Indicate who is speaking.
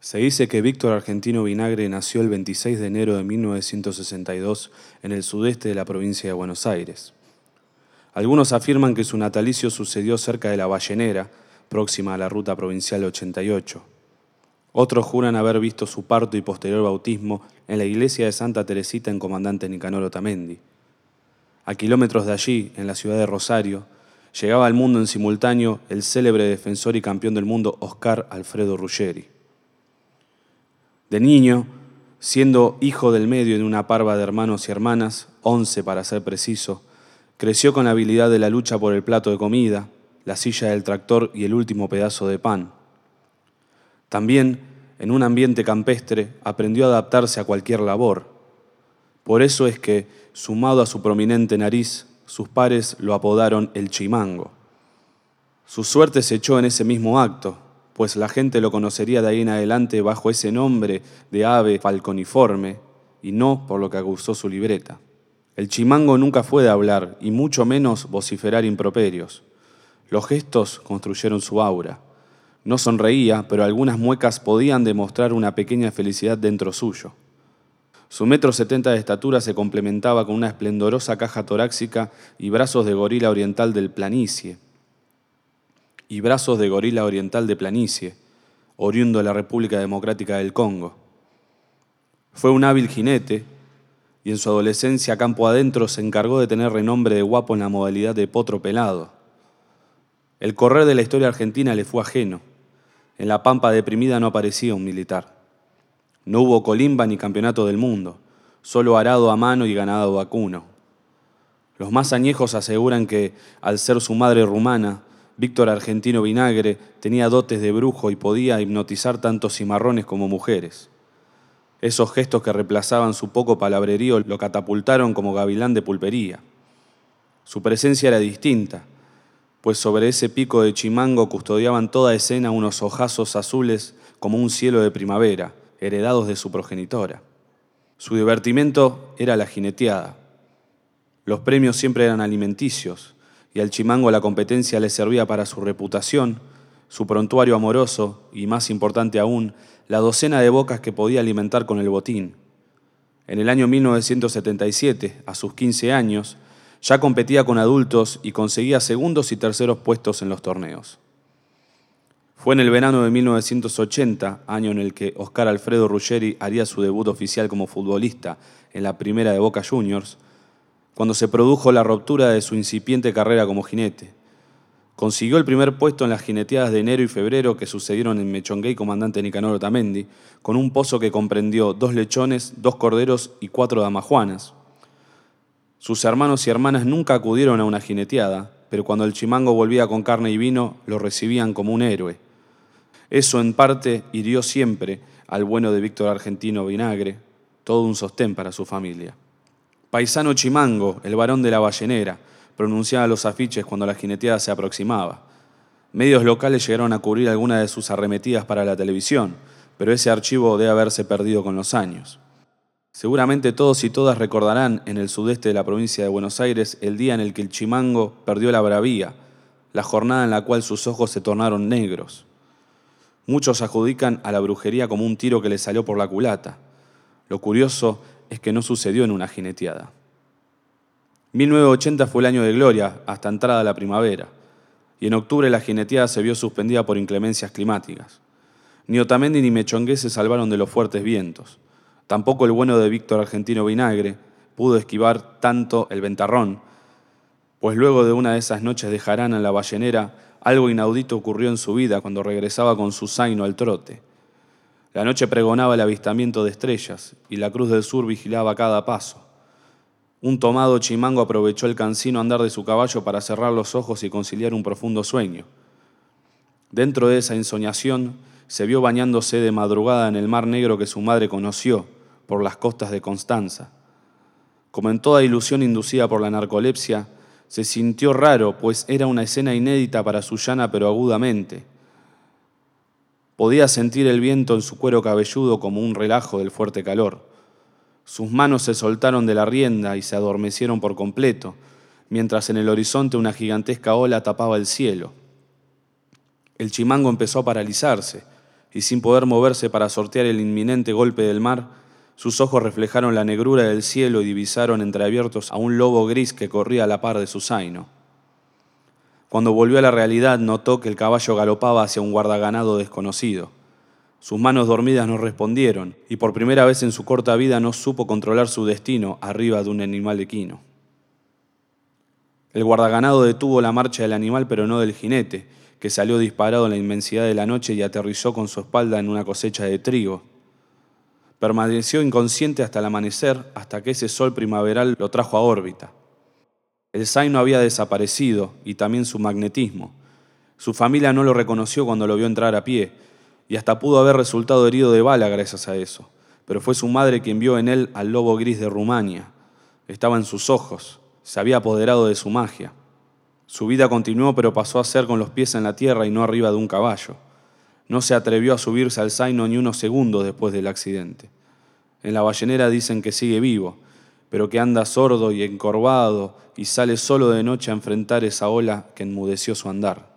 Speaker 1: Se dice que Víctor Argentino Vinagre nació el 26 de enero de 1962 en el sudeste de la provincia de Buenos Aires. Algunos afirman que su natalicio sucedió cerca de la Ballenera, próxima a la ruta provincial 88. Otros juran haber visto su parto y posterior bautismo en la iglesia de Santa Teresita en Comandante Nicanor Otamendi. A kilómetros de allí, en la ciudad de Rosario, llegaba al mundo en simultáneo el célebre defensor y campeón del mundo Oscar Alfredo Ruggeri. De niño, siendo hijo del medio de una parva de hermanos y hermanas, once para ser preciso, creció con la habilidad de la lucha por el plato de comida, la silla del tractor y el último pedazo de pan. También, en un ambiente campestre, aprendió a adaptarse a cualquier labor. Por eso es que, sumado a su prominente nariz, sus pares lo apodaron el chimango. Su suerte se echó en ese mismo acto, pues la gente lo conocería de ahí en adelante bajo ese nombre de ave falconiforme y no por lo que acusó su libreta. El chimango nunca fue de hablar y mucho menos vociferar improperios. Los gestos construyeron su aura. No sonreía, pero algunas muecas podían demostrar una pequeña felicidad dentro suyo. Su metro setenta de estatura se complementaba con una esplendorosa caja torácica y brazos de gorila oriental del planicie, y brazos de gorila oriental de planicie, oriundo de la República Democrática del Congo. Fue un hábil jinete y en su adolescencia campo adentro se encargó de tener renombre de guapo en la modalidad de potro pelado. El correr de la historia argentina le fue ajeno. En la pampa deprimida no aparecía un militar. No hubo colimba ni campeonato del mundo, solo arado a mano y ganado vacuno. Los más añejos aseguran que, al ser su madre rumana, Víctor Argentino Vinagre tenía dotes de brujo y podía hipnotizar tanto cimarrones como mujeres. Esos gestos que reemplazaban su poco palabrerío lo catapultaron como gavilán de pulpería. Su presencia era distinta, pues sobre ese pico de chimango custodiaban toda escena unos ojazos azules como un cielo de primavera, heredados de su progenitora. Su divertimento era la jineteada. Los premios siempre eran alimenticios, y al chimango la competencia le servía para su reputación, su prontuario amoroso y, más importante aún, la docena de bocas que podía alimentar con el botín. En el año 1977, a sus 15 años, ya competía con adultos y conseguía segundos y terceros puestos en los torneos. Fue en el verano de 1980, año en el que Oscar Alfredo Ruggeri haría su debut oficial como futbolista en la primera de Boca Juniors, cuando se produjo la ruptura de su incipiente carrera como jinete. Consiguió el primer puesto en las jineteadas de enero y febrero que sucedieron en Mechongué y Comandante Nicanor Otamendi, con un pozo que comprendió dos lechones, dos corderos y cuatro damajuanas. Sus hermanos y hermanas nunca acudieron a una jineteada, pero cuando el chimango volvía con carne y vino, lo recibían como un héroe. Eso en parte hirió siempre al bueno de Víctor Argentino Vinagre, todo un sostén para su familia. Paisano Chimango, el varón de la ballenera, pronunciaba los afiches cuando la jineteada se aproximaba. Medios locales llegaron a cubrir algunas de sus arremetidas para la televisión, pero ese archivo debe haberse perdido con los años. Seguramente todos y todas recordarán en el sudeste de la provincia de Buenos Aires el día en el que el chimango perdió la bravía, la jornada en la cual sus ojos se tornaron negros. Muchos adjudican a la brujería como un tiro que le salió por la culata. Lo curioso es que no sucedió en una jineteada. 1980 fue el año de gloria, hasta entrada la primavera, y en octubre la jineteada se vio suspendida por inclemencias climáticas. Ni Otamendi ni Mechongué se salvaron de los fuertes vientos. Tampoco el bueno de Víctor Argentino Vinagre pudo esquivar tanto el ventarrón, pues luego de una de esas noches de jarana en la ballenera, algo inaudito ocurrió en su vida cuando regresaba con su zaino al trote. La noche pregonaba el avistamiento de estrellas y la Cruz del Sur vigilaba cada paso. Un tomado chimango aprovechó el cansino andar de su caballo para cerrar los ojos y conciliar un profundo sueño. Dentro de esa ensoñación se vio bañándose de madrugada en el mar negro que su madre conoció por las costas de Constanza. Como en toda ilusión inducida por la narcolepsia, se sintió raro, pues era una escena inédita para su llana pero agudamente. Podía sentir el viento en su cuero cabelludo como un relajo del fuerte calor. Sus manos se soltaron de la rienda y se adormecieron por completo, mientras en el horizonte una gigantesca ola tapaba el cielo. El chimango empezó a paralizarse, y sin poder moverse para sortear el inminente golpe del mar, sus ojos reflejaron la negrura del cielo y divisaron entreabiertos a un lobo gris que corría a la par de su zaino. Cuando volvió a la realidad, notó que el caballo galopaba hacia un guardaganado desconocido. Sus manos dormidas no respondieron, y por primera vez en su corta vida no supo controlar su destino arriba de un animal equino. El guardaganado detuvo la marcha del animal, pero no del jinete, que salió disparado en la inmensidad de la noche y aterrizó con su espalda en una cosecha de trigo. Permaneció inconsciente hasta el amanecer, hasta que ese sol primaveral lo trajo a órbita. El zaino había desaparecido y también su magnetismo. Su familia no lo reconoció cuando lo vio entrar a pie, y hasta pudo haber resultado herido de bala gracias a eso. Pero fue su madre quien vio en él al lobo gris de Rumania. Estaba en sus ojos, se había apoderado de su magia. Su vida continuó, pero pasó a ser con los pies en la tierra y no arriba de un caballo. No se atrevió a subirse al zaino ni unos segundos después del accidente. En la ballenera dicen que sigue vivo, pero que anda sordo y encorvado y sale solo de noche a enfrentar esa ola que enmudeció su andar.